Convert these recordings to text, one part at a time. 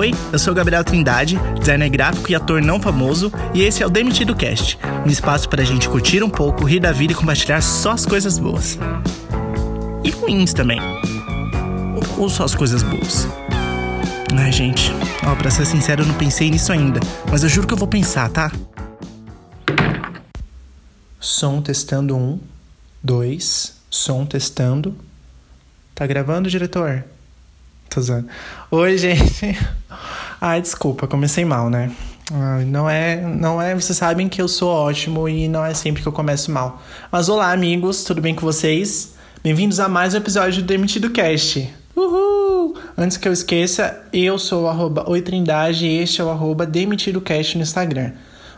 Oi, eu sou Gabriel Trindade, designer gráfico e ator não famoso, e esse é o Demitido Cast, um espaço para a gente curtir um pouco, rir da vida e compartilhar só as coisas boas. E ruins também. Ou só as coisas boas. Ai, gente, ó, pra ser sincero, eu não pensei nisso ainda, mas eu juro que eu vou pensar, tá? Som testando um, dois, som testando. Tá gravando, diretor? Tô zoando. Oi, gente. Ai, desculpa, comecei mal, né? Não é, não é, vocês sabem que eu sou ótimo e não é sempre que eu começo mal. Mas olá, amigos, tudo bem com vocês? Bem-vindos a mais um episódio do Demitido Cast. Uhul! Antes que eu esqueça, eu sou o Oitrindade e este é o Demitido Cast no Instagram.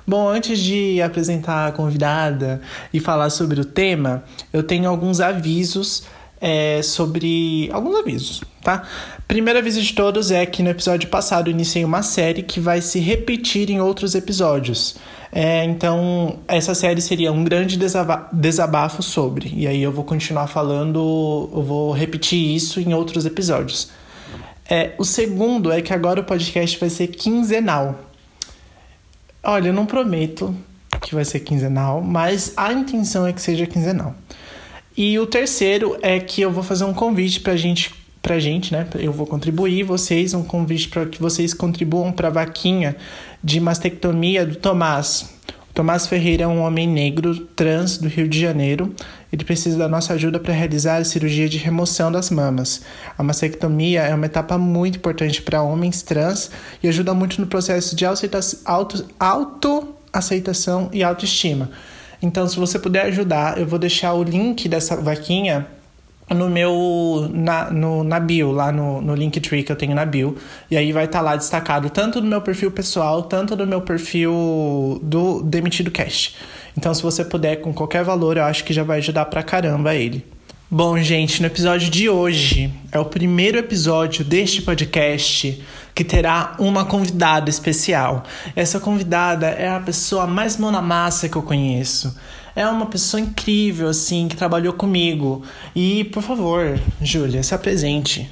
Bom, antes de apresentar a convidada e falar sobre o tema, eu tenho alguns avisos é, sobre. alguns avisos, tá? Primeiro aviso de todos é que no episódio passado iniciei uma série que vai se repetir em outros episódios. É, então, essa série seria um grande desabafo sobre. E aí eu vou continuar falando, eu vou repetir isso em outros episódios. É, o segundo é que agora o podcast vai ser quinzenal. Olha, eu não prometo que vai ser quinzenal, mas a intenção é que seja quinzenal. E o terceiro é que eu vou fazer um convite pra gente pra gente, né? Eu vou contribuir, vocês, um convite para que vocês contribuam para a vaquinha de mastectomia do Tomás. O Tomás Ferreira é um homem negro trans do Rio de Janeiro. Ele precisa da nossa ajuda para realizar a cirurgia de remoção das mamas. A mastectomia é uma etapa muito importante para homens trans e ajuda muito no processo de auto, auto aceitação e autoestima. Então, se você puder ajudar, eu vou deixar o link dessa vaquinha no meu na, no, na bio, lá no, no Linktree que eu tenho na bio. E aí vai estar tá lá destacado tanto no meu perfil pessoal, tanto no meu perfil do Demitido Cash. Então, se você puder, com qualquer valor, eu acho que já vai ajudar pra caramba ele. Bom, gente, no episódio de hoje é o primeiro episódio deste podcast que terá uma convidada especial. Essa convidada é a pessoa mais mão na massa que eu conheço é uma pessoa incrível, assim, que trabalhou comigo. E, por favor, Júlia, se apresente.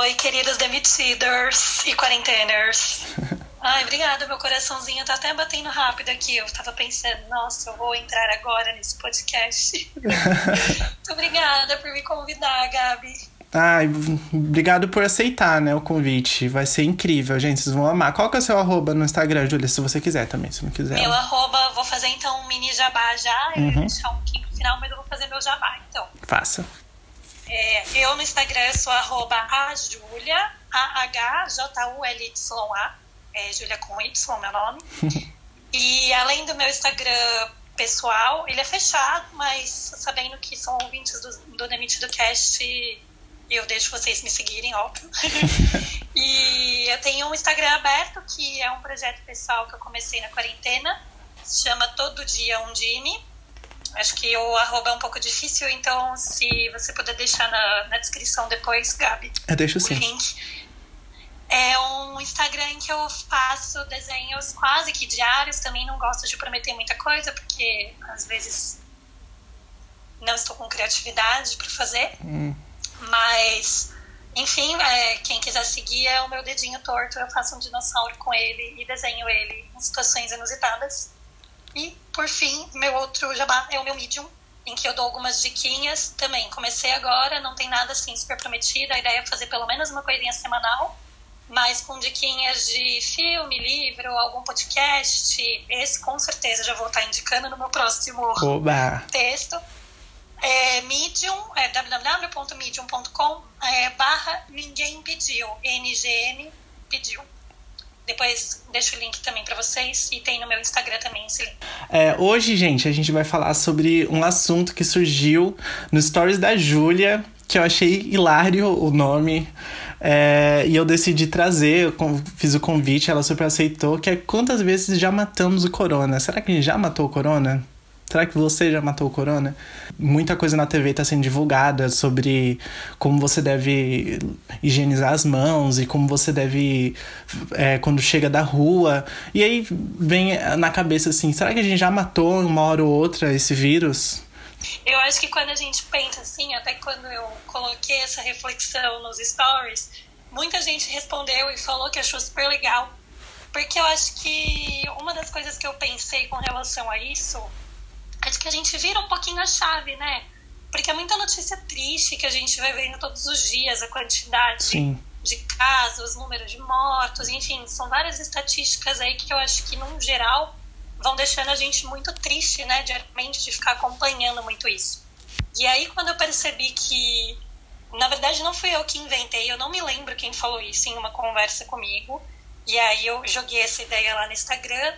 Oi, queridos demitidos e quarenteners. Ai, obrigada, meu coraçãozinho tá até batendo rápido aqui. Eu tava pensando, nossa, eu vou entrar agora nesse podcast. Muito obrigada por me convidar, Gabi. Ai, obrigado por aceitar, né, o convite. Vai ser incrível, gente. Vocês vão amar. Qual que é o seu arroba no Instagram, Júlia? Se você quiser também, se não quiser. Meu arroba, vou fazer então um mini jabá já. Eu uhum. ia deixar um pouquinho no final, mas eu vou fazer meu jabá, então. Faça. É, eu no Instagram sou arroba a Júlia, A-H-J-U-L-Y-A. É Júlia com Y, meu nome. e além do meu Instagram pessoal, ele é fechado, mas sabendo que são ouvintes do, do Demitido Cast eu deixo vocês me seguirem, óbvio. e eu tenho um Instagram aberto, que é um projeto pessoal que eu comecei na quarentena. Se chama Todo Dia Undine. Acho que o arroba é um pouco difícil, então se você puder deixar na, na descrição depois, Gabi. Eu deixo sim. O link. É um Instagram em que eu faço desenhos quase que diários. Também não gosto de prometer muita coisa, porque às vezes não estou com criatividade para fazer. Hum. Mas, enfim, é, quem quiser seguir é o meu dedinho torto. Eu faço um dinossauro com ele e desenho ele em situações inusitadas. E, por fim, meu outro jabá é o meu Medium, em que eu dou algumas diquinhas também. Comecei agora, não tem nada assim super prometido. A ideia é fazer pelo menos uma coisinha semanal, mas com diquinhas de filme, livro, algum podcast. Esse com certeza já vou estar indicando no meu próximo Oba. texto é, Medium, é, www.medium.com é, barra ninguém pediu, NGN pediu. Depois deixo o link também para vocês e tem no meu Instagram também esse link. É, hoje, gente, a gente vai falar sobre um assunto que surgiu no Stories da Júlia, que eu achei hilário o nome. É, e eu decidi trazer, eu fiz o convite, ela super aceitou, que é quantas vezes já matamos o corona? Será que a gente já matou o corona? Será que você já matou o corona? Muita coisa na TV está sendo divulgada sobre como você deve higienizar as mãos e como você deve, é, quando chega da rua. E aí vem na cabeça assim: será que a gente já matou uma hora ou outra esse vírus? Eu acho que quando a gente pensa assim, até quando eu coloquei essa reflexão nos stories, muita gente respondeu e falou que achou super legal. Porque eu acho que uma das coisas que eu pensei com relação a isso é de que a gente vira um pouquinho a chave, né? Porque é muita notícia triste que a gente vai vendo todos os dias, a quantidade Sim. de casos, número de mortos, enfim, são várias estatísticas aí que eu acho que, no geral, vão deixando a gente muito triste, né, diariamente, de ficar acompanhando muito isso. E aí, quando eu percebi que, na verdade, não fui eu que inventei, eu não me lembro quem falou isso em uma conversa comigo, e aí eu joguei essa ideia lá no Instagram,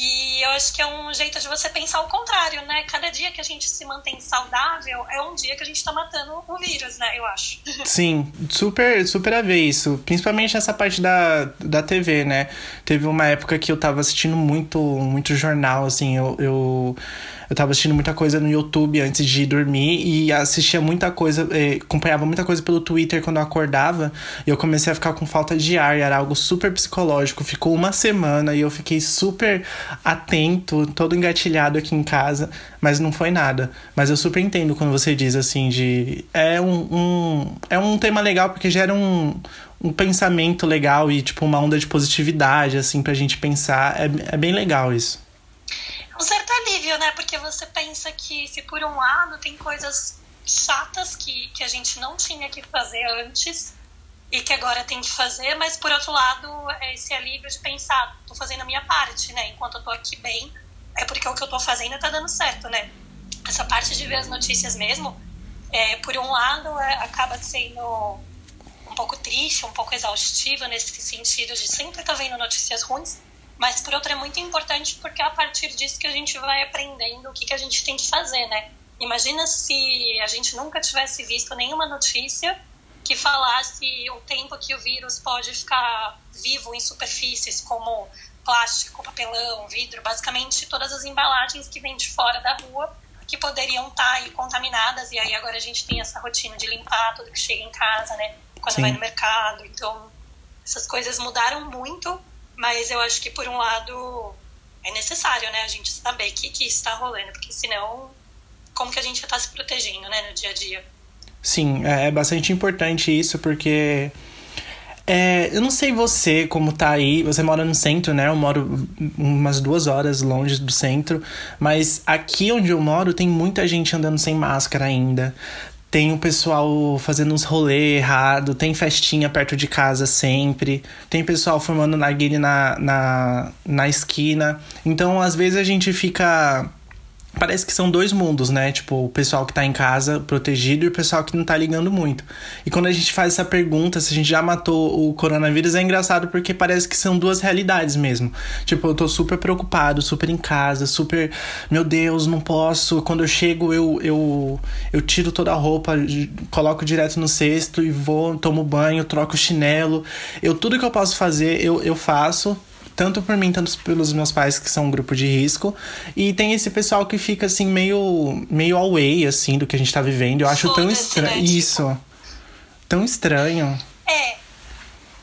e eu acho que é um jeito de você pensar o contrário, né? Cada dia que a gente se mantém saudável é um dia que a gente tá matando o vírus, né? Eu acho. Sim, super, super a ver isso. Principalmente essa parte da, da TV, né? Teve uma época que eu tava assistindo muito, muito jornal, assim, eu... eu eu tava assistindo muita coisa no YouTube antes de dormir e assistia muita coisa, eh, acompanhava muita coisa pelo Twitter quando eu acordava. E eu comecei a ficar com falta de ar, e era algo super psicológico. Ficou uma semana e eu fiquei super atento, todo engatilhado aqui em casa, mas não foi nada. Mas eu super entendo quando você diz assim de. É um, um é um tema legal porque gera um, um pensamento legal e, tipo, uma onda de positividade, assim, pra gente pensar. É, é bem legal isso alívio, né? Porque você pensa que se por um lado tem coisas chatas que, que a gente não tinha que fazer antes e que agora tem que fazer, mas por outro lado é esse alívio de pensar, tô fazendo a minha parte, né? Enquanto eu tô aqui bem, é porque o que eu tô fazendo tá dando certo, né? Essa parte de ver as notícias mesmo, é, por um lado é, acaba sendo um pouco triste, um pouco exaustivo nesse sentido de sempre estar tá vendo notícias ruins, mas por outro é muito importante porque é a partir disso que a gente vai aprendendo o que, que a gente tem que fazer, né? Imagina se a gente nunca tivesse visto nenhuma notícia que falasse o tempo que o vírus pode ficar vivo em superfícies como plástico, papelão, vidro, basicamente todas as embalagens que vêm de fora da rua que poderiam estar aí contaminadas e aí agora a gente tem essa rotina de limpar tudo que chega em casa, né? Quando Sim. vai no mercado, então essas coisas mudaram muito mas eu acho que, por um lado, é necessário, né, a gente saber que, que está rolando, porque senão, como que a gente está se protegendo, né, no dia a dia? Sim, é, é bastante importante isso, porque. É, eu não sei você como tá aí, você mora no centro, né? Eu moro umas duas horas longe do centro, mas aqui onde eu moro tem muita gente andando sem máscara ainda tem o pessoal fazendo uns rolê errado, tem festinha perto de casa sempre, tem pessoal formando narguile na, na, na esquina. Então, às vezes a gente fica Parece que são dois mundos, né? Tipo, o pessoal que tá em casa protegido e o pessoal que não tá ligando muito. E quando a gente faz essa pergunta, se a gente já matou o coronavírus, é engraçado porque parece que são duas realidades mesmo. Tipo, eu tô super preocupado, super em casa, super. Meu Deus, não posso. Quando eu chego, eu, eu, eu tiro toda a roupa, coloco direto no cesto e vou, tomo banho, troco o chinelo. Eu, tudo que eu posso fazer, eu, eu faço tanto por mim, tanto pelos meus pais, que são um grupo de risco. E tem esse pessoal que fica, assim, meio, meio away, assim, do que a gente tá vivendo. Eu acho tão estranho. Né? Isso. Tão estranho. É.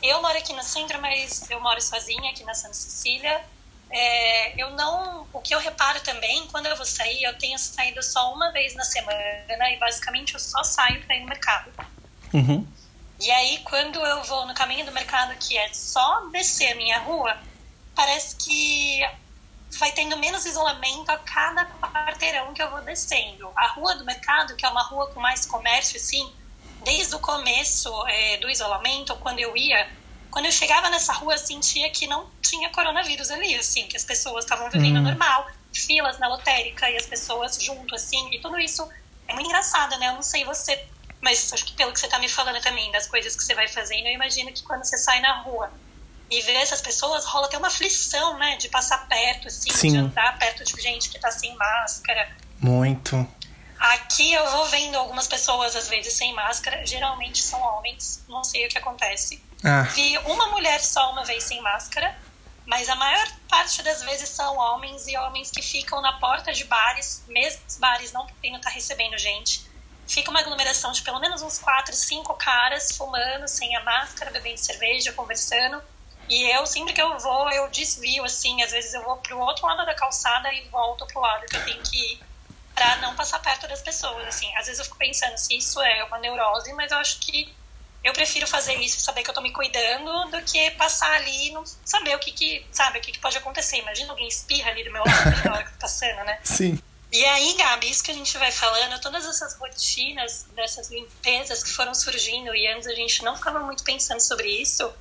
Eu moro aqui no centro, mas eu moro sozinha aqui na Santa Cecília. É, eu não. O que eu reparo também, quando eu vou sair, eu tenho saído só uma vez na semana e basicamente eu só saio para ir no mercado. Uhum. E aí, quando eu vou no caminho do mercado, que é só descer a minha rua, parece que vai tendo menos isolamento a cada quarteirão que eu vou descendo. A rua do mercado, que é uma rua com mais comércio, assim, desde o começo é, do isolamento, quando eu ia, quando eu chegava nessa rua, eu sentia que não tinha coronavírus ali, assim, que as pessoas estavam vivendo hum. normal, filas na lotérica e as pessoas junto, assim, e tudo isso é muito engraçado, né? Eu não sei você, mas acho que pelo que você tá me falando também, das coisas que você vai fazendo, eu imagino que quando você sai na rua e ver essas pessoas rola até uma aflição, né? De passar perto, assim, Sim. de andar perto de gente que tá sem máscara. Muito. Aqui eu vou vendo algumas pessoas, às vezes, sem máscara. Geralmente são homens, não sei o que acontece. Ah. Vi uma mulher só uma vez sem máscara, mas a maior parte das vezes são homens e homens que ficam na porta de bares, mesmo os bares não podendo estar tá recebendo gente. Fica uma aglomeração de pelo menos uns quatro, cinco caras fumando, sem a máscara, bebendo cerveja, conversando e eu, sempre que eu vou, eu desvio, assim, às vezes eu vou pro outro lado da calçada e volto pro lado que eu tenho que ir pra não passar perto das pessoas, assim. Às vezes eu fico pensando se isso é uma neurose, mas eu acho que eu prefiro fazer isso, saber que eu tô me cuidando, do que passar ali e não saber o que que, sabe, o que, que pode acontecer. Imagina alguém espirra ali do meu lado na hora que tá passando, né? Sim. E aí, Gabi, isso que a gente vai falando, todas essas rotinas dessas limpezas que foram surgindo e antes a gente não ficava muito pensando sobre isso.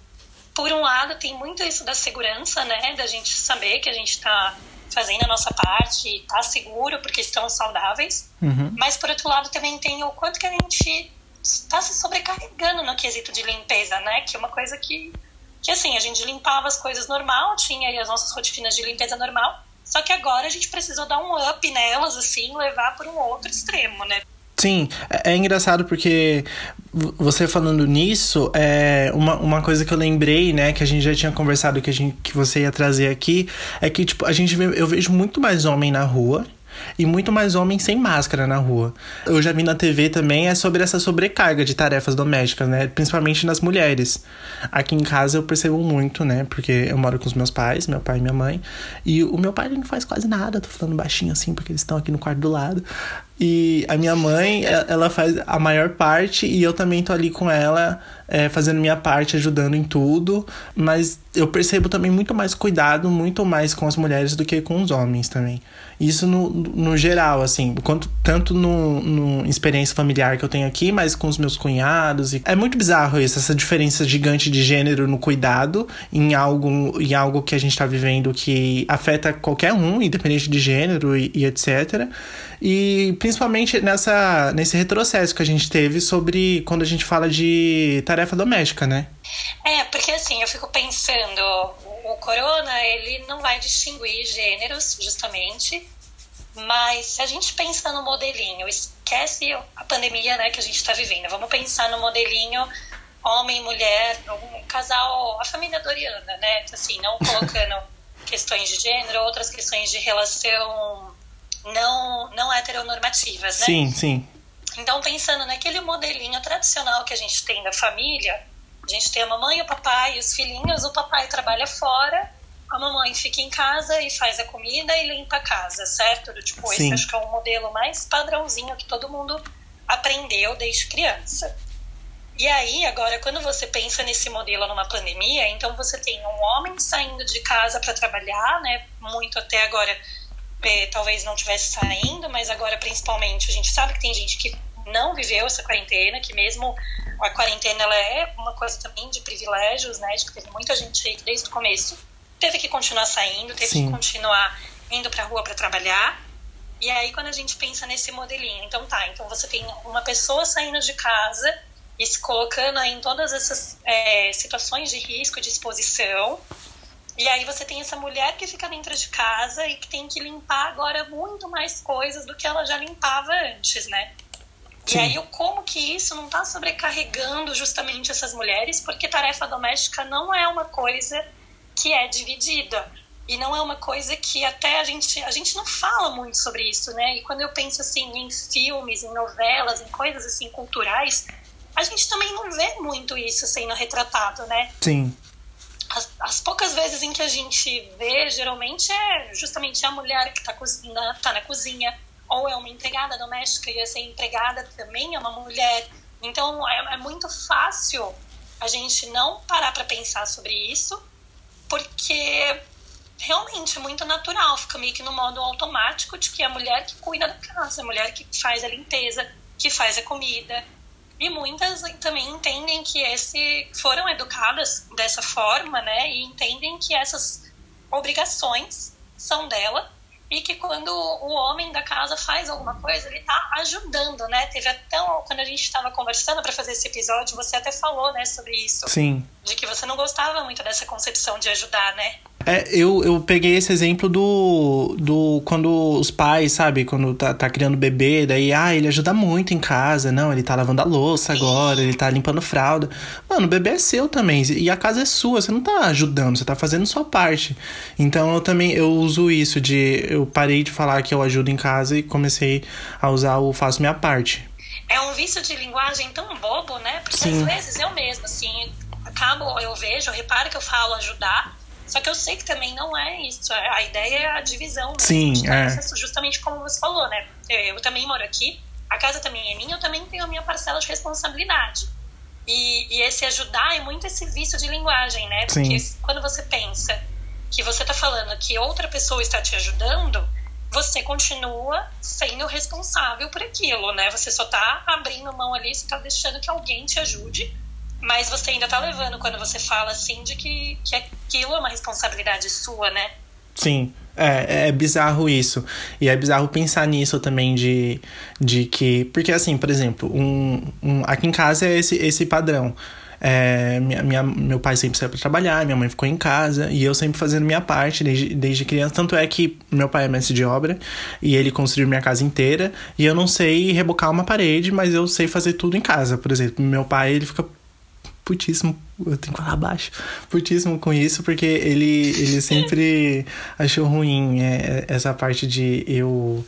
Por um lado, tem muito isso da segurança, né? Da gente saber que a gente tá fazendo a nossa parte e tá seguro porque estão saudáveis. Uhum. Mas por outro lado, também tem o quanto que a gente está se sobrecarregando no quesito de limpeza, né? Que é uma coisa que, que assim, a gente limpava as coisas normal, tinha aí as nossas rotinas de limpeza normal, só que agora a gente precisou dar um up nelas, assim, levar para um outro extremo, né? Sim, é, é engraçado porque você falando nisso, é uma, uma coisa que eu lembrei, né, que a gente já tinha conversado que, a gente, que você ia trazer aqui, é que, tipo, a gente vê, eu vejo muito mais homem na rua, e muito mais homens sem máscara na rua. Eu já vi na TV também é sobre essa sobrecarga de tarefas domésticas, né? Principalmente nas mulheres. Aqui em casa eu percebo muito, né? Porque eu moro com os meus pais, meu pai e minha mãe. E o meu pai não faz quase nada, tô falando baixinho assim, porque eles estão aqui no quarto do lado. E a minha mãe, ela faz a maior parte e eu também tô ali com ela, é, fazendo minha parte, ajudando em tudo. Mas eu percebo também muito mais cuidado, muito mais com as mulheres do que com os homens também. Isso no, no geral, assim, quanto, tanto no, no experiência familiar que eu tenho aqui, mas com os meus cunhados. E é muito bizarro isso, essa diferença gigante de gênero no cuidado em algo, em algo que a gente tá vivendo que afeta qualquer um, independente de gênero e, e etc. E principalmente nessa, nesse retrocesso que a gente teve sobre quando a gente fala de tarefa doméstica, né? É, porque assim, eu fico pensando, o corona, ele não vai distinguir gêneros, justamente, mas se a gente pensa no modelinho, esquece a pandemia né, que a gente está vivendo, vamos pensar no modelinho homem, mulher, um casal, a família Doriana, né? Assim, não colocando questões de gênero, outras questões de relação não, não heteronormativas, né? Sim, sim. Então, pensando naquele modelinho tradicional que a gente tem da família, a gente tem a mamãe, o papai e os filhinhos. O papai trabalha fora, a mamãe fica em casa e faz a comida e limpa a casa, certo? Tipo, Sim. esse acho que é um modelo mais padrãozinho que todo mundo aprendeu desde criança. E aí, agora, quando você pensa nesse modelo numa pandemia, então você tem um homem saindo de casa para trabalhar, né? Muito até agora, eh, talvez não estivesse saindo, mas agora, principalmente, a gente sabe que tem gente que não viveu essa quarentena, que mesmo a quarentena ela é uma coisa também de privilégios, né? De que teve muita gente aí desde o começo teve que continuar saindo, teve Sim. que continuar indo para a rua para trabalhar. E aí quando a gente pensa nesse modelinho, então tá, então você tem uma pessoa saindo de casa e se colocando em todas essas é, situações de risco, de exposição. E aí você tem essa mulher que fica dentro de casa e que tem que limpar agora muito mais coisas do que ela já limpava antes, né? Sim. E aí, como que isso não está sobrecarregando justamente essas mulheres? Porque tarefa doméstica não é uma coisa que é dividida. E não é uma coisa que até a gente. A gente não fala muito sobre isso, né? E quando eu penso assim em filmes, em novelas, em coisas assim culturais, a gente também não vê muito isso sendo retratado, né? Sim. As, as poucas vezes em que a gente vê, geralmente é justamente a mulher que está tá na cozinha, ou é uma empregada doméstica e essa empregada também é uma mulher. Então é, é muito fácil a gente não parar para pensar sobre isso, porque realmente é muito natural, fica meio que no modo automático de que é a mulher que cuida da casa, a mulher que faz a limpeza, que faz a comida. E muitas também entendem que esse foram educadas dessa forma, né? E entendem que essas obrigações são dela e que quando o homem da casa faz alguma coisa, ele tá ajudando, né? Teve até quando a gente estava conversando para fazer esse episódio, você até falou, né, sobre isso. Sim. De que você não gostava muito dessa concepção de ajudar, né? É, eu, eu peguei esse exemplo do, do. Quando os pais, sabe? Quando tá, tá criando bebê, daí, ah, ele ajuda muito em casa. Não, ele tá lavando a louça agora, ele tá limpando fralda. Mano, o bebê é seu também. E a casa é sua. Você não tá ajudando, você tá fazendo sua parte. Então eu também eu uso isso de. Eu parei de falar que eu ajudo em casa e comecei a usar o faço minha parte. É um vício de linguagem tão bobo, né? Porque Sim. às vezes eu mesma, assim, acabo, eu vejo, eu reparo que eu falo ajudar. Só que eu sei que também não é isso. A ideia é a divisão. Né? Sim, é. Justamente como você falou, né? Eu, eu também moro aqui, a casa também é minha, eu também tenho a minha parcela de responsabilidade. E, e esse ajudar é muito esse vício de linguagem, né? Porque Sim. quando você pensa que você está falando que outra pessoa está te ajudando, você continua sendo responsável por aquilo, né? Você só está abrindo mão ali, você está deixando que alguém te ajude, mas você ainda está levando quando você fala assim de que, que aquilo é uma responsabilidade sua, né? Sim. É, é bizarro isso. E é bizarro pensar nisso também de, de que. Porque, assim, por exemplo, um, um aqui em casa é esse, esse padrão. É, minha, minha, meu pai sempre saiu para trabalhar, minha mãe ficou em casa e eu sempre fazendo minha parte desde, desde criança. Tanto é que meu pai é mestre de obra e ele construiu minha casa inteira. E eu não sei rebocar uma parede, mas eu sei fazer tudo em casa. Por exemplo, meu pai ele fica putíssimo, eu tenho que falar baixo, putíssimo com isso, porque ele, ele sempre achou ruim é, essa parte de eu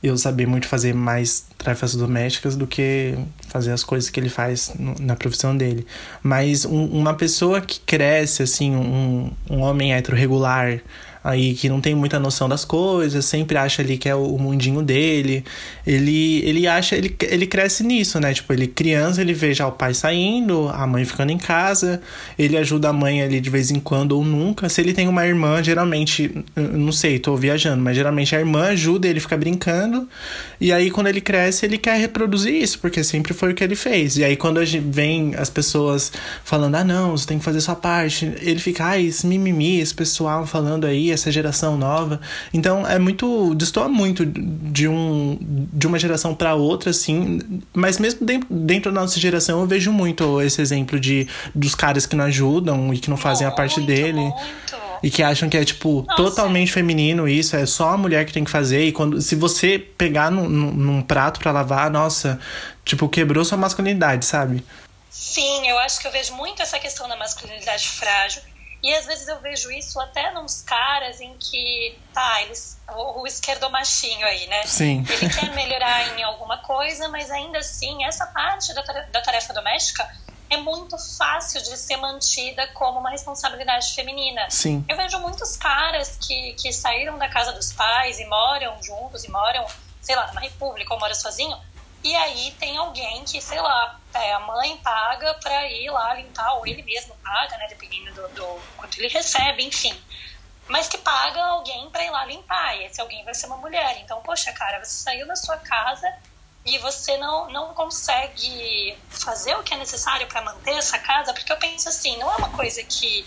eu saber muito fazer mais tarefas domésticas do que fazer as coisas que ele faz na profissão dele. Mas um, uma pessoa que cresce, assim, um, um homem hétero regular, aí que não tem muita noção das coisas, sempre acha ali que é o mundinho dele. Ele ele acha, ele, ele cresce nisso, né? Tipo, ele criança, ele vê já o pai saindo, a mãe ficando em casa, ele ajuda a mãe ali de vez em quando ou nunca. Se ele tem uma irmã, geralmente, não sei, tô viajando, mas geralmente a irmã ajuda ele fica brincando. E aí quando ele cresce, ele quer reproduzir isso, porque sempre foi o que ele fez. E aí quando vem as pessoas falando: "Ah, não, você tem que fazer sua parte", ele fica: "Ai, esse mimimi, esse pessoal falando aí, essa geração nova. Então é muito. destoa muito de, um, de uma geração para outra, assim. Mas mesmo dentro, dentro da nossa geração eu vejo muito esse exemplo de dos caras que não ajudam e que não fazem muito, a parte dele. Muito. E que acham que é, tipo, Nossa. totalmente feminino isso, é só a mulher que tem que fazer. E quando se você pegar num, num prato para lavar, nossa, tipo, quebrou sua masculinidade, sabe? Sim, eu acho que eu vejo muito essa questão da masculinidade frágil. E às vezes eu vejo isso até nos caras em que, tá, eles, o, o esquerdomachinho aí, né? Sim. Ele quer melhorar em alguma coisa, mas ainda assim, essa parte da, da tarefa doméstica é muito fácil de ser mantida como uma responsabilidade feminina. Sim. Eu vejo muitos caras que, que saíram da casa dos pais e moram juntos e moram, sei lá, numa república ou moram sozinho, e aí tem alguém que, sei lá, é, a mãe paga para ir lá limpar, ou ele mesmo paga, né? Dependendo do, do quanto ele recebe, enfim. Mas que paga alguém para ir lá limpar. E esse alguém vai ser uma mulher. Então, poxa, cara, você saiu da sua casa e você não, não consegue fazer o que é necessário para manter essa casa, porque eu penso assim, não é uma coisa que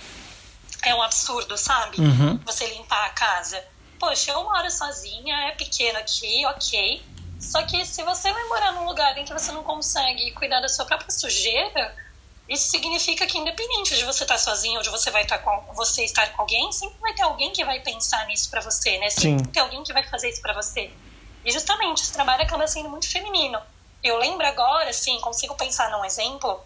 é um absurdo, sabe? Uhum. Você limpar a casa. Poxa, eu moro sozinha, é pequeno aqui, ok. Só que se você vai morar num lugar em que você não consegue cuidar da sua própria sujeira, isso significa que independente de você estar sozinho ou de você vai estar com você estar com alguém, sempre vai ter alguém que vai pensar nisso para você, né? Sempre vai ter alguém que vai fazer isso para você. E justamente esse trabalho acaba sendo muito feminino. Eu lembro agora, assim, consigo pensar num exemplo,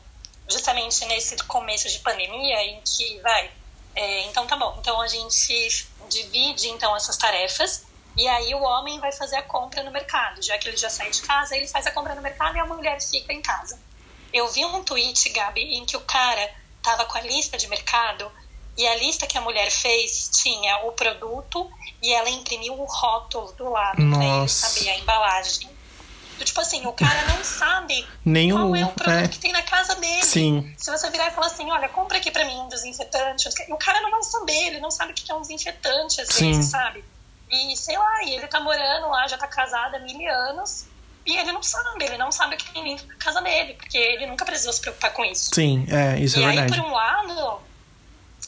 justamente nesse começo de pandemia, em que vai, é, então tá bom, então a gente divide então essas tarefas e aí o homem vai fazer a compra no mercado. Já que ele já sai de casa, ele faz a compra no mercado e a mulher fica em casa. Eu vi um tweet, Gabi, em que o cara tava com a lista de mercado e a lista que a mulher fez tinha o produto e ela imprimiu o rótulo do lado pra ele saber a embalagem. Tipo assim, o cara não sabe Nenhum, qual é o produto é. que tem na casa dele. Sim. Se você virar e falar assim, olha, compra aqui pra mim um desinfetante, o cara não vai saber, ele não sabe o que é um desinfetante, às Sim. vezes, sabe? E sei lá, e ele tá morando lá, já tá casado há mil anos. E ele não sabe, ele não sabe o que tem dentro da casa dele, porque ele nunca precisou se preocupar com isso. Sim, é, isso e é verdade. E aí, por um lado,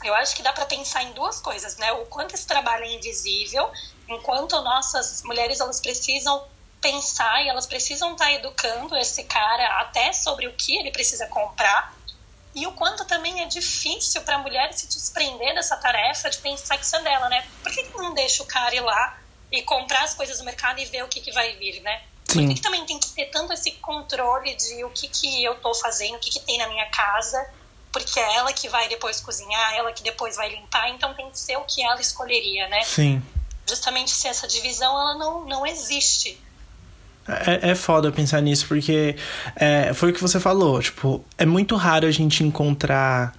eu acho que dá para pensar em duas coisas, né? O quanto esse trabalho é invisível, enquanto nossas mulheres elas precisam pensar e elas precisam estar tá educando esse cara até sobre o que ele precisa comprar e o quanto também é difícil para a mulher se desprender dessa tarefa de pensar que isso é dela, né? Por que, que não deixa o cara ir lá e comprar as coisas do mercado e ver o que, que vai vir, né? Sim. Por que, que também tem que ter tanto esse controle de o que, que eu tô fazendo, o que, que tem na minha casa, porque é ela que vai depois cozinhar, ela que depois vai limpar, então tem que ser o que ela escolheria, né? Sim. Justamente se essa divisão ela não, não existe. É, é foda pensar nisso, porque é, foi o que você falou, tipo, é muito raro a gente encontrar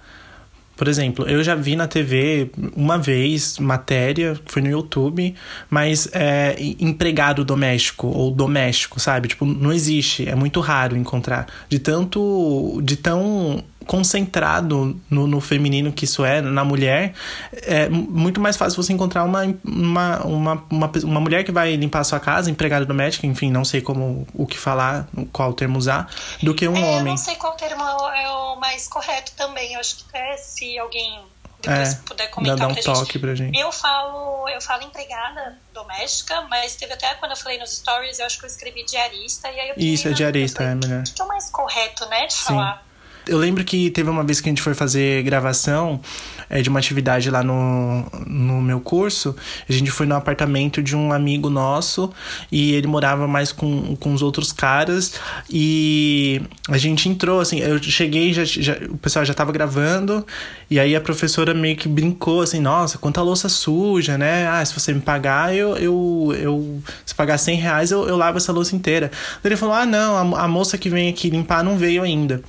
Por exemplo, eu já vi na TV uma vez matéria, foi no YouTube, mas é, empregado doméstico ou doméstico, sabe? Tipo, não existe, é muito raro encontrar. De tanto. de tão concentrado no, no, feminino que isso é, na mulher, é muito mais fácil você encontrar uma, uma, uma, uma, uma mulher que vai limpar a sua casa, empregada doméstica, enfim, não sei como o que falar, qual termo usar, do que um é, homem. Eu não sei qual termo é o mais correto também. Eu acho que até se alguém depois é, puder comentar dá um pra, toque gente. pra gente. Eu falo, eu falo empregada doméstica, mas teve até quando eu falei nos stories, eu acho que eu escrevi diarista e aí eu Isso, é diarista, é melhor. O que é o mais correto, né, de Sim. falar? Eu lembro que teve uma vez que a gente foi fazer gravação é, de uma atividade lá no, no meu curso. A gente foi no apartamento de um amigo nosso e ele morava mais com, com os outros caras. E a gente entrou, assim, eu cheguei, já, já, o pessoal já tava gravando. E aí a professora meio que brincou assim: Nossa, quanta louça suja, né? Ah, se você me pagar, eu. eu, eu se pagar 100 reais, eu, eu lavo essa louça inteira. Ele falou: Ah, não, a, a moça que vem aqui limpar não veio ainda.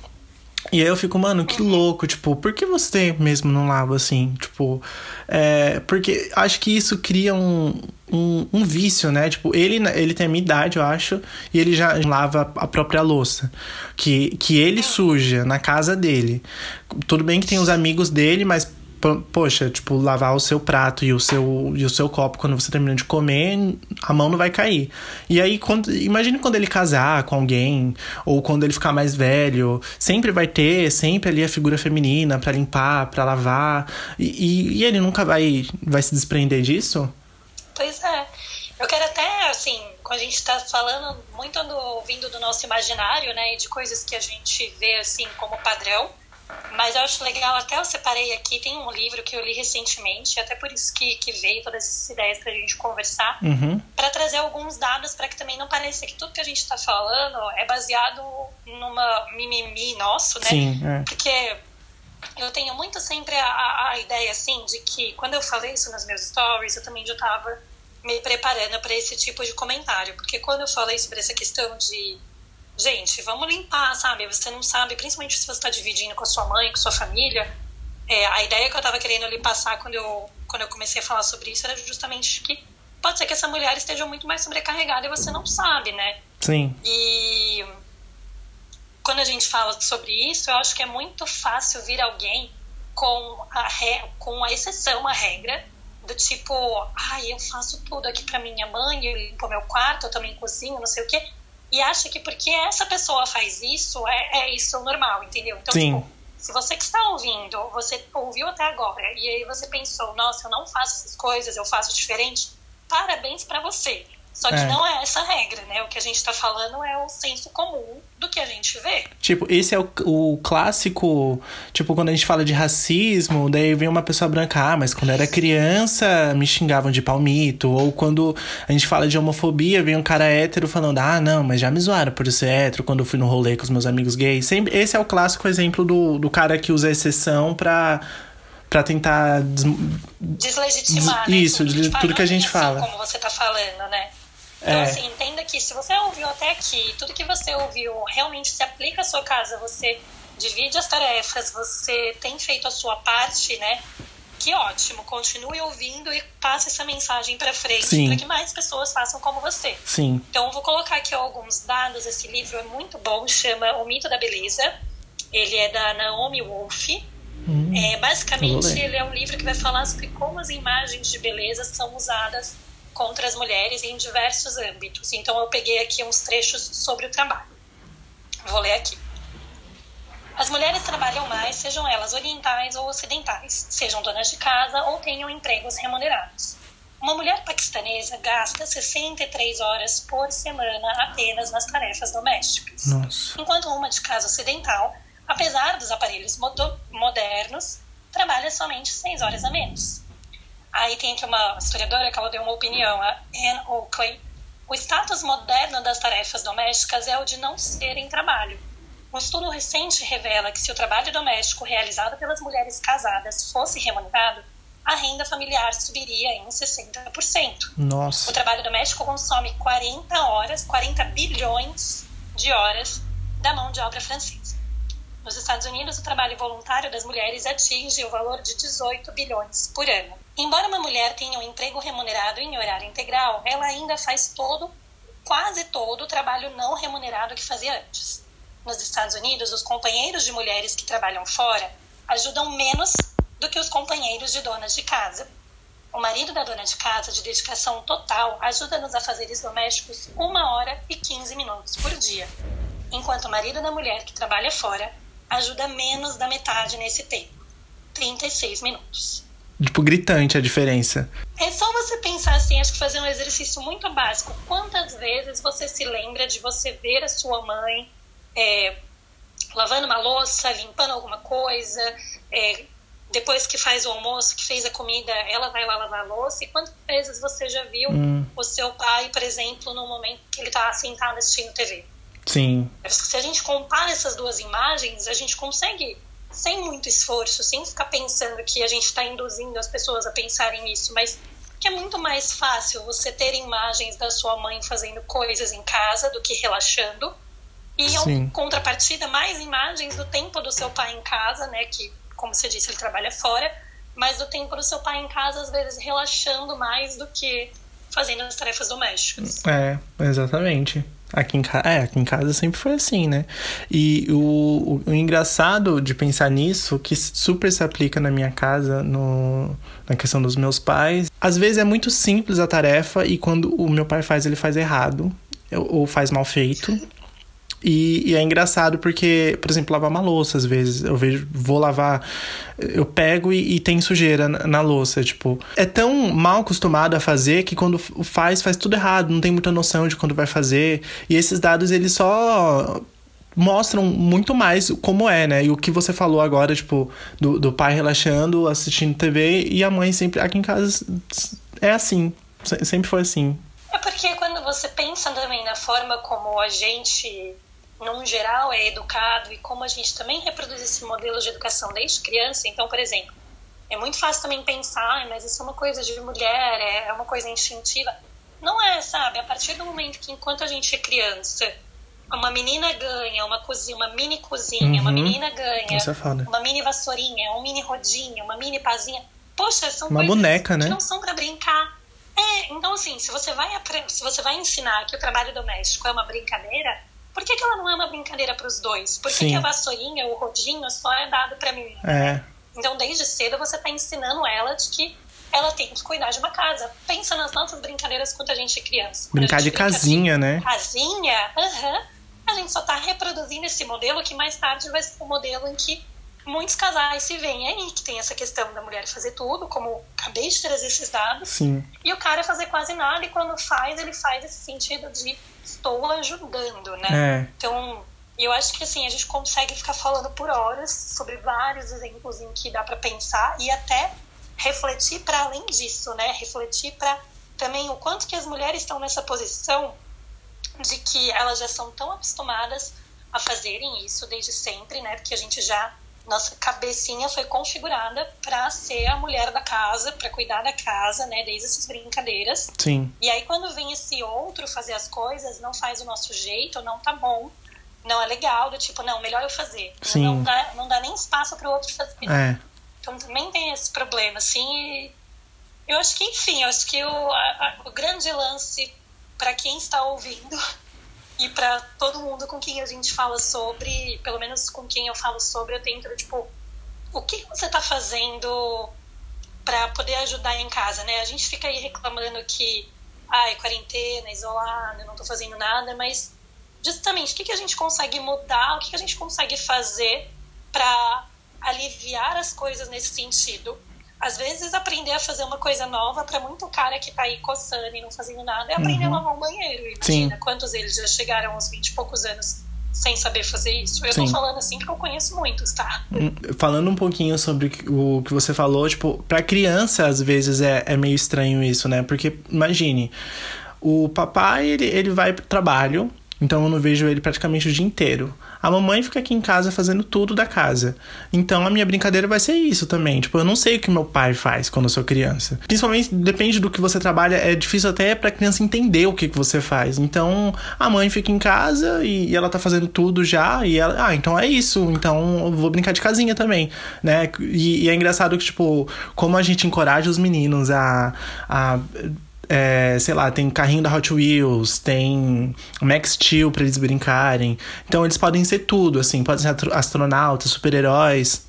E aí eu fico, mano, que louco, tipo, por que você mesmo não lava assim? Tipo, é, porque acho que isso cria um, um, um, vício, né? Tipo, ele, ele tem a minha idade, eu acho, e ele já lava a própria louça. Que, que ele suja na casa dele. Tudo bem que tem os amigos dele, mas poxa, tipo, lavar o seu prato e o seu, e o seu copo quando você termina de comer, a mão não vai cair. E aí, quando, imagine quando ele casar com alguém, ou quando ele ficar mais velho, sempre vai ter, sempre ali a figura feminina para limpar, para lavar, e, e, ele nunca vai, vai se desprender disso? Pois é. Eu quero até, assim, quando a gente está falando muito do, vindo do nosso imaginário, né, e de coisas que a gente vê, assim, como padrão, mas eu acho legal, até eu separei aqui, tem um livro que eu li recentemente, até por isso que, que veio todas essas ideias pra gente conversar, uhum. para trazer alguns dados para que também não pareça que tudo que a gente tá falando é baseado numa mimimi nosso, né? Sim, é. Porque eu tenho muito sempre a, a, ideia, assim, de que quando eu falei isso nos meus stories, eu também já tava me preparando para esse tipo de comentário. Porque quando eu falei sobre essa questão de gente, vamos limpar, sabe? Você não sabe, principalmente se você está dividindo com a sua mãe, com a sua família. É, a ideia que eu estava querendo lhe passar quando eu, quando eu comecei a falar sobre isso era justamente que pode ser que essa mulher esteja muito mais sobrecarregada e você não sabe, né? Sim. E quando a gente fala sobre isso, eu acho que é muito fácil vir alguém com a, re... com a exceção, a regra, do tipo, ai, ah, eu faço tudo aqui para minha mãe, eu limpo meu quarto, eu também cozinho, não sei o quê e acha que porque essa pessoa faz isso, é, é isso normal, entendeu? Então, Sim. tipo, se você que está ouvindo, você ouviu até agora, e aí você pensou, nossa, eu não faço essas coisas, eu faço diferente, parabéns para você. Só que é. não é essa regra, né? O que a gente tá falando é o senso comum do que a gente vê. Tipo, esse é o, o clássico. Tipo, quando a gente fala de racismo, daí vem uma pessoa branca, ah, mas quando eu era criança me xingavam de palmito. Ou quando a gente fala de homofobia, vem um cara hétero falando, ah, não, mas já me zoaram por ser hétero quando eu fui no rolê com os meus amigos gays. Sempre, esse é o clássico exemplo do, do cara que usa exceção pra para tentar des... deslegitimar des... isso, né? tudo, tudo que a gente assim, fala. Como você tá falando, né? Então, é. assim, entenda que se você ouviu até aqui, tudo que você ouviu realmente se aplica à sua casa, você divide as tarefas, você tem feito a sua parte, né? Que ótimo, continue ouvindo e passe essa mensagem para frente para que mais pessoas façam como você. Sim. Então, vou colocar aqui alguns dados. Esse livro é muito bom, chama O Mito da Beleza. Ele é da Naomi Wolf. Hum, é, basicamente, ele é um livro que vai falar sobre como as imagens de beleza são usadas contra as mulheres em diversos âmbitos. Então, eu peguei aqui uns trechos sobre o trabalho. Vou ler aqui. As mulheres trabalham mais, sejam elas orientais ou ocidentais, sejam donas de casa ou tenham empregos remunerados. Uma mulher paquistanesa gasta 63 horas por semana apenas nas tarefas domésticas, Nossa. enquanto uma de casa ocidental, apesar dos aparelhos modernos, trabalha somente 6 horas a menos. Aí tem aqui uma historiadora que ela deu uma opinião, a Anne Oakley. O status moderno das tarefas domésticas é o de não serem trabalho. Um estudo recente revela que se o trabalho doméstico realizado pelas mulheres casadas fosse remunerado, a renda familiar subiria em 60%. Nossa. O trabalho doméstico consome 40 horas, 40 bilhões de horas da mão de obra francesa. Nos Estados Unidos, o trabalho voluntário das mulheres atinge o valor de 18 bilhões por ano. Embora uma mulher tenha um emprego remunerado em horário integral, ela ainda faz todo, quase todo, o trabalho não remunerado que fazia antes. Nos Estados Unidos, os companheiros de mulheres que trabalham fora ajudam menos do que os companheiros de donas de casa. O marido da dona de casa, de dedicação total, ajuda-nos a fazeres domésticos uma hora e 15 minutos por dia, enquanto o marido da mulher que trabalha fora ajuda menos da metade nesse tempo 36 minutos. Tipo, gritante a diferença. É só você pensar assim, acho que fazer um exercício muito básico. Quantas vezes você se lembra de você ver a sua mãe é, lavando uma louça, limpando alguma coisa, é, depois que faz o almoço, que fez a comida, ela vai lá lavar a louça. E quantas vezes você já viu hum. o seu pai, por exemplo, no momento que ele está sentado assistindo TV? Sim. Se a gente compara essas duas imagens, a gente consegue, sem muito esforço, sem ficar pensando que a gente está induzindo as pessoas a pensarem isso, mas que é muito mais fácil você ter imagens da sua mãe fazendo coisas em casa do que relaxando. E em contrapartida, mais imagens do tempo do seu pai em casa, né? Que, como você disse, ele trabalha fora, mas do tempo do seu pai em casa, às vezes relaxando mais do que fazendo as tarefas domésticas. É, exatamente. Aqui em, é, aqui em casa sempre foi assim, né? E o, o, engraçado de pensar nisso, que super se aplica na minha casa, no, na questão dos meus pais, às vezes é muito simples a tarefa e quando o meu pai faz, ele faz errado ou faz mal feito. E, e, é engraçado porque, por exemplo, lavar uma louça, às vezes, eu vejo, vou lavar, eu pego e, e tem sujeira na, na, louça, tipo, é tão mal acostumado a fazer que quando faz, faz tudo errado, não tem muita noção de quando vai fazer, e esses dados, eles só mostram muito mais como é, né? E o que você falou agora, tipo, do, do pai relaxando, assistindo TV, e a mãe sempre, aqui em casa, é assim, sempre foi assim. É porque quando você pensa também na forma como a gente num geral, é educado e como a gente também reproduz esse modelo de educação desde criança. Então, por exemplo, é muito fácil também pensar, mas isso é uma coisa de mulher, é, é uma coisa instintiva. Não é, sabe? A partir do momento que, enquanto a gente é criança, uma menina ganha uma cozinha, uma mini cozinha, uhum. uma menina ganha é uma mini vassourinha, um mini rodinha, uma mini pazinha. Poxa, são uma coisas boneca, né? que não são para brincar. É, então assim, se você vai se você vai ensinar que o trabalho doméstico é uma brincadeira, por que, que ela não é uma brincadeira para os dois? Por que, que, a vassourinha, o rodinho só é dado para mim? É. Então, desde cedo, você está ensinando ela de que ela tem que cuidar de uma casa. Pensa nas nossas brincadeiras quando a gente é criança. Brincar de casinha, de né? Casinha? Aham. Uhum. A gente só está reproduzindo esse modelo que mais tarde vai ser o um modelo em que muitos casais se veem aí, que tem essa questão da mulher fazer tudo, como acabei de trazer esses dados. Sim. E o cara fazer quase nada, e quando faz, ele faz esse sentido de estou ajudando, né? É. Então, eu acho que assim, a gente consegue ficar falando por horas sobre vários exemplos em que dá para pensar e até refletir para além disso, né? Refletir para também o quanto que as mulheres estão nessa posição de que elas já são tão acostumadas a fazerem isso desde sempre, né? Porque a gente já nossa cabecinha foi configurada para ser a mulher da casa, para cuidar da casa, né? Desde essas brincadeiras. Sim. E aí quando vem esse outro fazer as coisas, não faz o nosso jeito, não tá bom, não é legal, do tipo, não, melhor eu fazer. Sim. Não dá, não dá nem espaço para o outro fazer. É. Então também tem esse problema, assim. eu acho que, enfim, eu acho que o, a, o grande lance para quem está ouvindo e para todo mundo com quem a gente fala sobre, pelo menos com quem eu falo sobre, eu tento, tipo, o que você está fazendo para poder ajudar em casa, né? A gente fica aí reclamando que, ai, quarentena, isolado, não estou fazendo nada, mas justamente o que, que a gente consegue mudar, o que, que a gente consegue fazer para aliviar as coisas nesse sentido às vezes aprender a fazer uma coisa nova para muito cara que tá aí coçando e não fazendo nada é aprender uhum. a lavar um banheiro. Imagina Sim. quantos eles já chegaram aos 20 e poucos anos sem saber fazer isso. Eu Sim. tô falando assim porque eu conheço muitos, tá? Hum, falando um pouquinho sobre o que você falou, tipo, pra criança às vezes é, é meio estranho isso, né? Porque imagine, o papai ele, ele vai pro trabalho, Então eu não vejo ele praticamente o dia inteiro. A mamãe fica aqui em casa fazendo tudo da casa. Então a minha brincadeira vai ser isso também. Tipo, eu não sei o que meu pai faz quando eu sou criança. Principalmente depende do que você trabalha, é difícil até pra criança entender o que, que você faz. Então a mãe fica em casa e, ela tá fazendo tudo já. E ela, ah, então é isso. Então eu vou brincar de casinha também, né? E, e é engraçado que, tipo, como a gente encoraja os meninos a, a é, sei lá, tem carrinho da Hot Wheels, tem Max Steel para eles brincarem. Então eles podem ser tudo, assim, podem ser astronautas, super-heróis.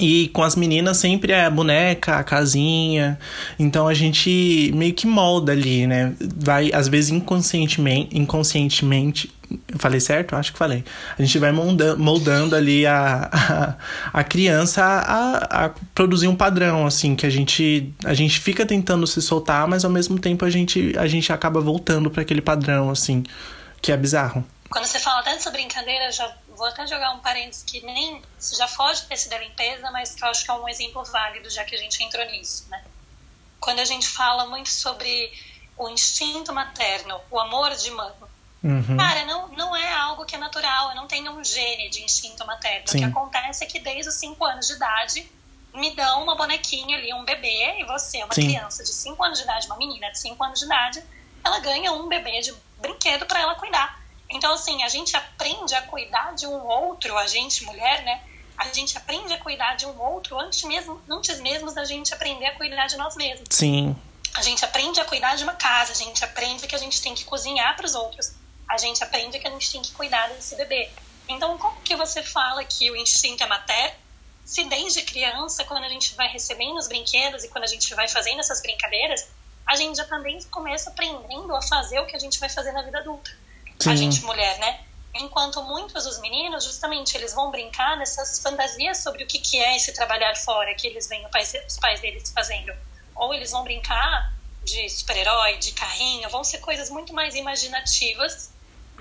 E com as meninas sempre é a boneca, a casinha. Então a gente meio que molda ali, né? Vai, às vezes, inconscientemente. inconscientemente falei certo? Acho que falei. A gente vai moldando, moldando ali a, a, a criança a, a, produzir um padrão, assim, que a gente, a gente fica tentando se soltar, mas ao mesmo tempo a gente, a gente acaba voltando para aquele padrão, assim, que é bizarro. Quando você fala dessa brincadeira, já vou até jogar um parênteses que nem já foge desse da limpeza, mas que eu acho que é um exemplo válido, já que a gente entrou nisso, né? Quando a gente fala muito sobre o instinto materno, o amor de mãe, uhum. cara, não, não é algo que é natural, eu não tenho um gene de instinto materno. Sim. O que acontece é que desde os 5 anos de idade me dão uma bonequinha ali, um bebê, e você, uma Sim. criança de 5 anos de idade, uma menina de 5 anos de idade, ela ganha um bebê de brinquedo para ela cuidar. Então, assim, a gente aprende a cuidar de um outro, a gente, mulher, né? A gente aprende a cuidar de um outro antes mesmo, antes mesmo da gente aprender a cuidar de nós mesmos. Sim. A gente aprende a cuidar de uma casa, a gente aprende que a gente tem que cozinhar para os outros, a gente aprende que a gente tem que cuidar desse bebê. Então, como que você fala que o instinto é materno? Se desde criança, quando a gente vai recebendo os brinquedos e quando a gente vai fazendo essas brincadeiras, a gente já também começa aprendendo a fazer o que a gente vai fazer na vida adulta. Sim. a gente mulher, né? Enquanto muitos dos meninos, justamente, eles vão brincar nessas fantasias sobre o que, que é esse trabalhar fora que eles veem os pais deles fazendo. Ou eles vão brincar de super-herói, de carrinho, vão ser coisas muito mais imaginativas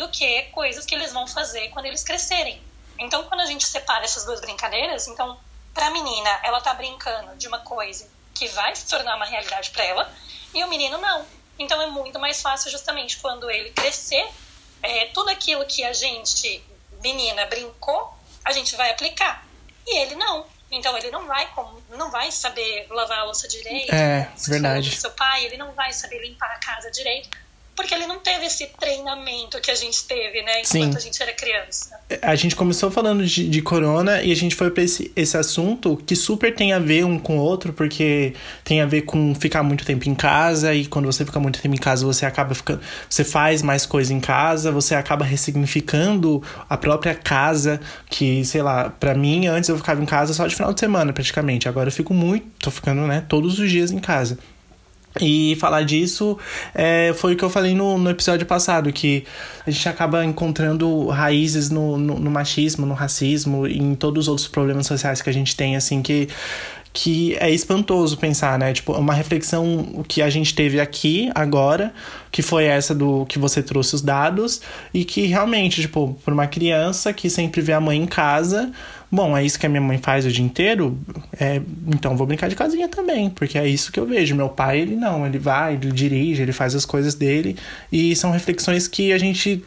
do que coisas que eles vão fazer quando eles crescerem. Então, quando a gente separa essas duas brincadeiras, então, para a menina, ela tá brincando de uma coisa que vai se tornar uma realidade para ela, e o menino não. Então, é muito mais fácil justamente quando ele crescer é, tudo aquilo que a gente, menina, brincou, a gente vai aplicar. E ele não. Então ele não vai como, não vai saber lavar a louça direito. É, verdade. Seu pai, ele não vai saber limpar a casa direito porque ele não teve esse treinamento que a gente teve, né, enquanto Sim. a gente era criança. A gente começou falando de, de corona e a gente foi para esse, esse assunto que super tem a ver um com o outro, porque tem a ver com ficar muito tempo em casa e quando você fica muito tempo em casa, você acaba ficando, você faz mais coisa em casa, você acaba ressignificando a própria casa, que, sei lá, para mim antes eu ficava em casa só de final de semana, praticamente. Agora eu fico muito, tô ficando, né, todos os dias em casa. E falar disso é, foi o que eu falei no, no episódio passado, que a gente acaba encontrando raízes no, no, no machismo, no racismo e em todos os outros problemas sociais que a gente tem, assim, que que é espantoso pensar, né? Tipo, uma reflexão que a gente teve aqui agora, que foi essa do que você trouxe os dados, e que realmente, tipo, para uma criança que sempre vê a mãe em casa, bom, é isso que a minha mãe faz o dia inteiro, é, então vou brincar de casinha também, porque é isso que eu vejo. Meu pai, ele não, ele vai, ele dirige, ele faz as coisas dele, e são reflexões que a gente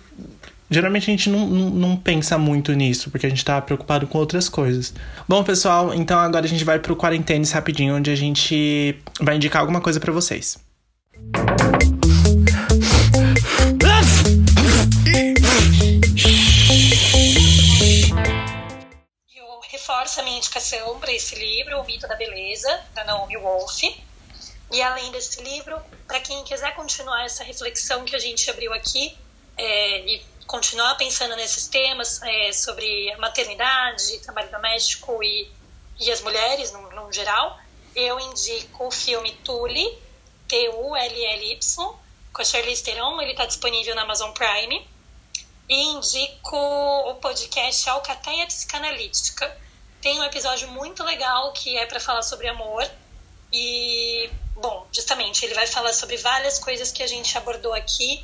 Geralmente a gente não, não, não, pensa muito nisso, porque a gente tá preocupado com outras coisas. Bom, pessoal, então agora a gente vai pro Quarentenes rapidinho, onde a gente vai indicar alguma coisa para vocês. Reforço a minha indicação para esse livro, O Mito da Beleza, da Naomi Wolf. E além desse livro, para quem quiser continuar essa reflexão que a gente abriu aqui, é, e continuar pensando nesses temas é, sobre a maternidade, trabalho doméstico e, e as mulheres no, no geral, eu indico o filme Tully, T-U-L-L-Y, com a Charlize Theron, ele está disponível na Amazon Prime. E indico o podcast Alcateia Psicanalítica. Tem um episódio muito legal que é para falar sobre amor. E, bom, justamente, ele vai falar sobre várias coisas que a gente abordou aqui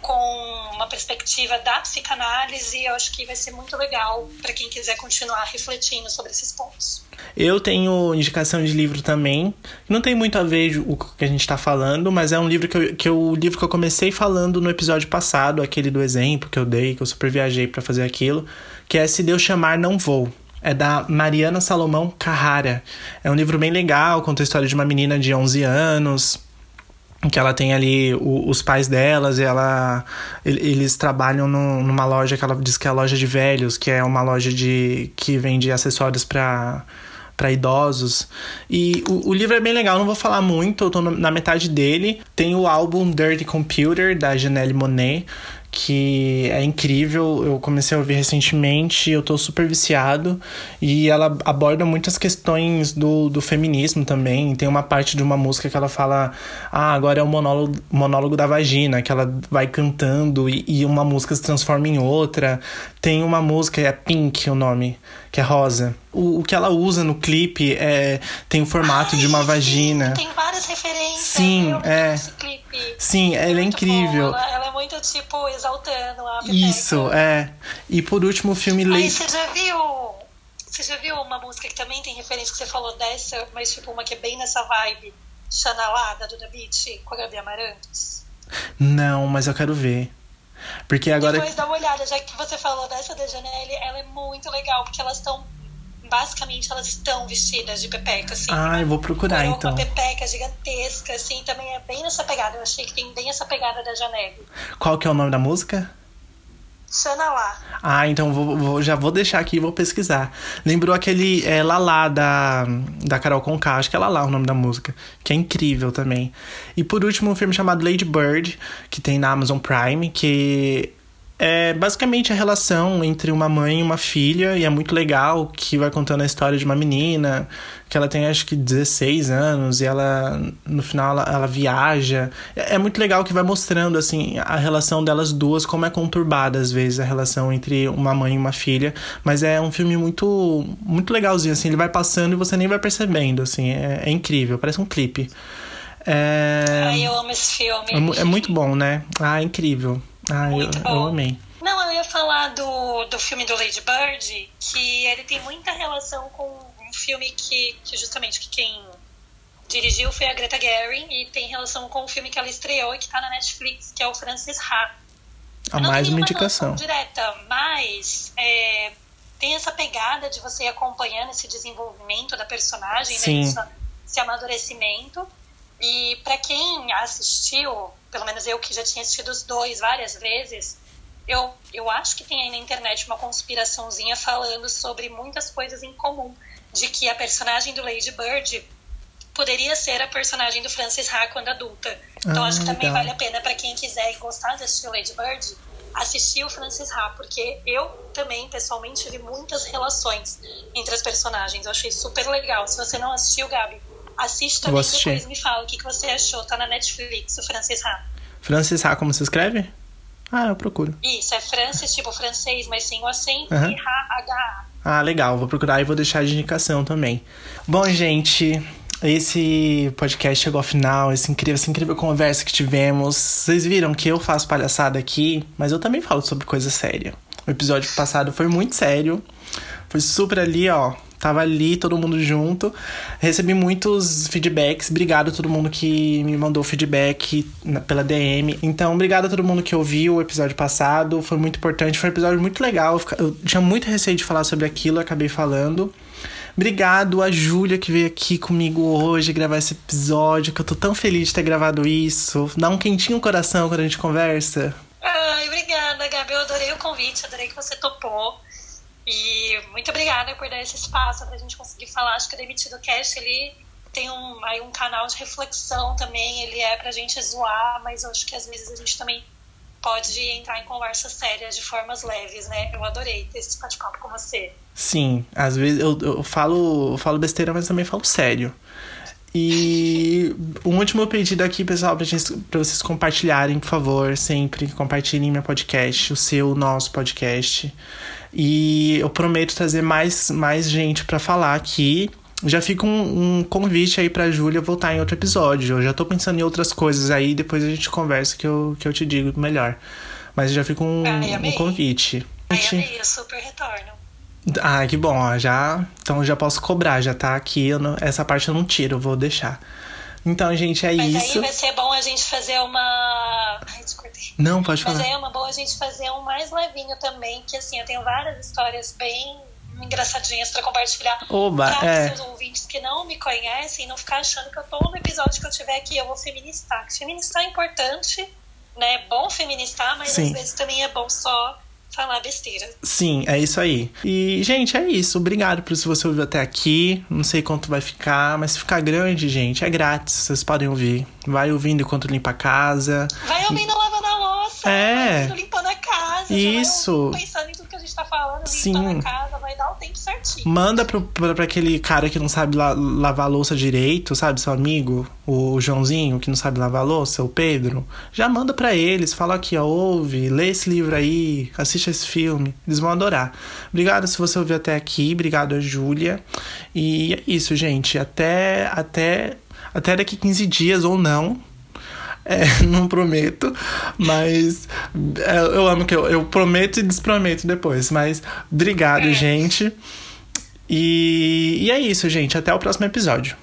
com uma perspectiva da psicanálise, eu acho que vai ser muito legal para quem quiser continuar refletindo sobre esses pontos. Eu tenho indicação de livro também. Não tem muito a ver com o que a gente está falando, mas é um livro que eu, que eu, livro que eu comecei falando no episódio passado, aquele do exemplo que eu dei, que eu super viajei para fazer aquilo, que é Se Deus Chamar, Não Vou. É da Mariana Salomão Carrara. É um livro bem legal, conta a história de uma menina de 11 anos, que ela tem ali o, os pais delas e ela eles trabalham no, numa loja que ela diz que é a loja de velhos que é uma loja de que vende acessórios para para idosos. E o, o, livro é bem legal não vou falar muito eu tô na metade dele. Tem o álbum Dirty Computer da Janelle Monet que é incrível. Eu comecei a ouvir recentemente, eu tô super viciado. E ela aborda muitas questões do, do feminismo também. Tem uma parte de uma música que ela fala: Ah, agora é o monólogo, monólogo da vagina, que ela vai cantando e, e uma música se transforma em outra. Tem uma música, é Pink o nome, que é rosa. O, o que ela usa no clipe é, tem o formato Ai, de uma vagina. Tem várias referências. Sim, é. Sim, ela é incrível. Ela, ela, é muito, tipo, exaltando a Pepeca. Isso, é. E por último, o filme Lady... você já viu... Você já viu uma música que também tem referência que você falou dessa, mas tipo uma que é bem nessa vibe, Xanalada, do Da Beat, com a Gabi Amarantos? Não, mas eu quero ver. Porque agora. Depois dá uma olhada, já que você falou dessa da Janelle, ela é muito legal, porque elas estão basicamente elas estão vestidas de pepeca, assim. Ah, eu vou procurar então. Uma pepeca gigantesca, assim, também é bem nessa pegada. Eu achei que tem bem essa pegada da Janelle. Qual que é o nome da música? Xanalá. Ah, então vou, vou, já vou deixar aqui e vou pesquisar. Lembrou aquele é, Lalá da, da Carol Conká, acho que é Lalá o nome da música, que é incrível também. E por último, um filme chamado Lady Bird, que tem na Amazon Prime, que é basicamente a relação entre uma mãe e uma filha, e é muito legal que vai contando a história de uma menina, que ela tem acho que 16 anos, e ela no final ela, ela viaja. É, é muito legal que vai mostrando assim a relação delas duas, como é conturbada às vezes a relação entre uma mãe e uma filha, mas é um filme muito muito legalzinho assim, ele vai passando e você nem vai percebendo assim, é, é incrível, parece um clipe. É... Ai, eu amo esse filme. É, é muito bom, né? Ah, incrível. Ah, Muito eu, bom. eu amei. Não, eu ia falar do, do filme do Lady Bird, que ele tem muita relação com um filme que, que justamente que quem dirigiu foi a Greta Gerwig e tem relação com o filme que ela estreou e que está na Netflix, que é o Francis Ha. A mais uma indicação. direta, mas é, tem essa pegada de você ir acompanhando esse desenvolvimento da personagem, né, esse, esse amadurecimento. E para quem assistiu, pelo menos eu que já tinha assistido os dois várias vezes, eu, eu acho que tem aí na internet uma conspiraçãozinha falando sobre muitas coisas em comum. De que a personagem do Lady Bird poderia ser a personagem do Francis Ha quando adulta. Então ah, acho que também legal. vale a pena para quem quiser e gostar de assistir o Lady Bird, assistir o Francis Ha, porque eu também, pessoalmente, vi muitas relações entre as personagens. Eu achei super legal. Se você não assistiu, Gabi, Assista também depois me fala o que, que você achou. Tá na Netflix, o Francis Ha. Francis Ha, como se escreve? Ah, eu procuro. Isso, é Francis, tipo francês, mas sem o acento uhum. e H-H. Ah, legal. Vou procurar e vou deixar de indicação também. Bom, gente, esse podcast chegou ao final, essa incrível, essa incrível conversa que tivemos. Vocês viram que eu faço palhaçada aqui, mas eu também falo sobre coisa séria. O episódio passado foi muito sério. Foi super ali, ó, Tava ali, todo mundo junto. Recebi muitos feedbacks. Obrigado a todo mundo que me mandou feedback pela DM. Então, obrigado a todo mundo que ouviu o episódio passado. Foi muito importante. Foi um episódio muito legal. Eu tinha muito receio de falar sobre aquilo, acabei falando. Obrigado a Júlia que veio aqui comigo hoje gravar esse episódio, que eu tô tão feliz de ter gravado isso. Dá um quentinho no coração quando a gente conversa. Ai, obrigada, Gabi. Eu adorei o convite, adorei que você topou. E muito obrigada por dar esse espaço para a gente conseguir falar. Acho que o Demitido Cast ele tem um, aí um canal de reflexão também. Ele é para a gente zoar, mas eu acho que às vezes a gente também pode entrar em conversas sérias de formas leves, né? Eu adorei ter esse bate-papo com você. Sim, às vezes eu, eu, falo, eu falo besteira, mas também falo sério. E um último pedido aqui, pessoal, pra, gente, pra vocês compartilharem, por favor, sempre compartilhem meu podcast, o seu, o nosso podcast. E eu prometo trazer mais, mais gente para falar aqui. já fica um, um convite aí pra Júlia voltar em outro episódio. Eu já tô pensando em outras coisas aí, depois a gente conversa que eu, que eu te digo melhor. Mas já fica um, Ai, um convite. Ai, amei, eu super retorno. Ah, que bom, ó, já. Então já posso cobrar, já tá aqui. Não, essa parte eu não tiro, eu vou deixar. Então, gente, é Mas isso. aí vai ser bom a gente fazer uma. Ai, descortei. Não, pode Mas falar. aí é uma boa a gente fazer um mais levinho também, que assim, eu tenho várias histórias bem engraçadinhas pra compartilhar. Oba, Pra é. seus ouvintes que não me conhecem, não ficar achando que eu tô no episódio que eu tiver aqui, eu vou feministar. Que feministar é importante, né? É bom feministar, mas Sim. às vezes também é bom só falar besteira. Sim, é isso aí. E, gente, é isso. Obrigado por se você ouviu até aqui. Não sei quanto vai ficar, mas se ficar grande, gente, é grátis. Vocês podem ouvir. Vai ouvindo enquanto limpa a casa. Vai ouvindo lavando a É. limpando a casa, Isso. pensando em tudo que a gente tá falando, Sim. limpando a casa, vai dar o tempo certinho. Manda pro, pra, pra aquele cara que não sabe la- lavar louça direito, sabe? Seu amigo, o Joãozinho, que não sabe lavar louça, o Pedro. Já manda pra eles, fala aqui, ó, ouve, lê esse livro aí, assiste esse filme. Eles vão adorar. Obrigado se você ouviu até aqui, obrigado a Júlia. E é isso, gente. Até, até, até daqui 15 dias ou não. É, não prometo, mas é, eu amo que eu, eu prometo e desprometo depois. Mas obrigado, gente. E, e é isso, gente. Até o próximo episódio.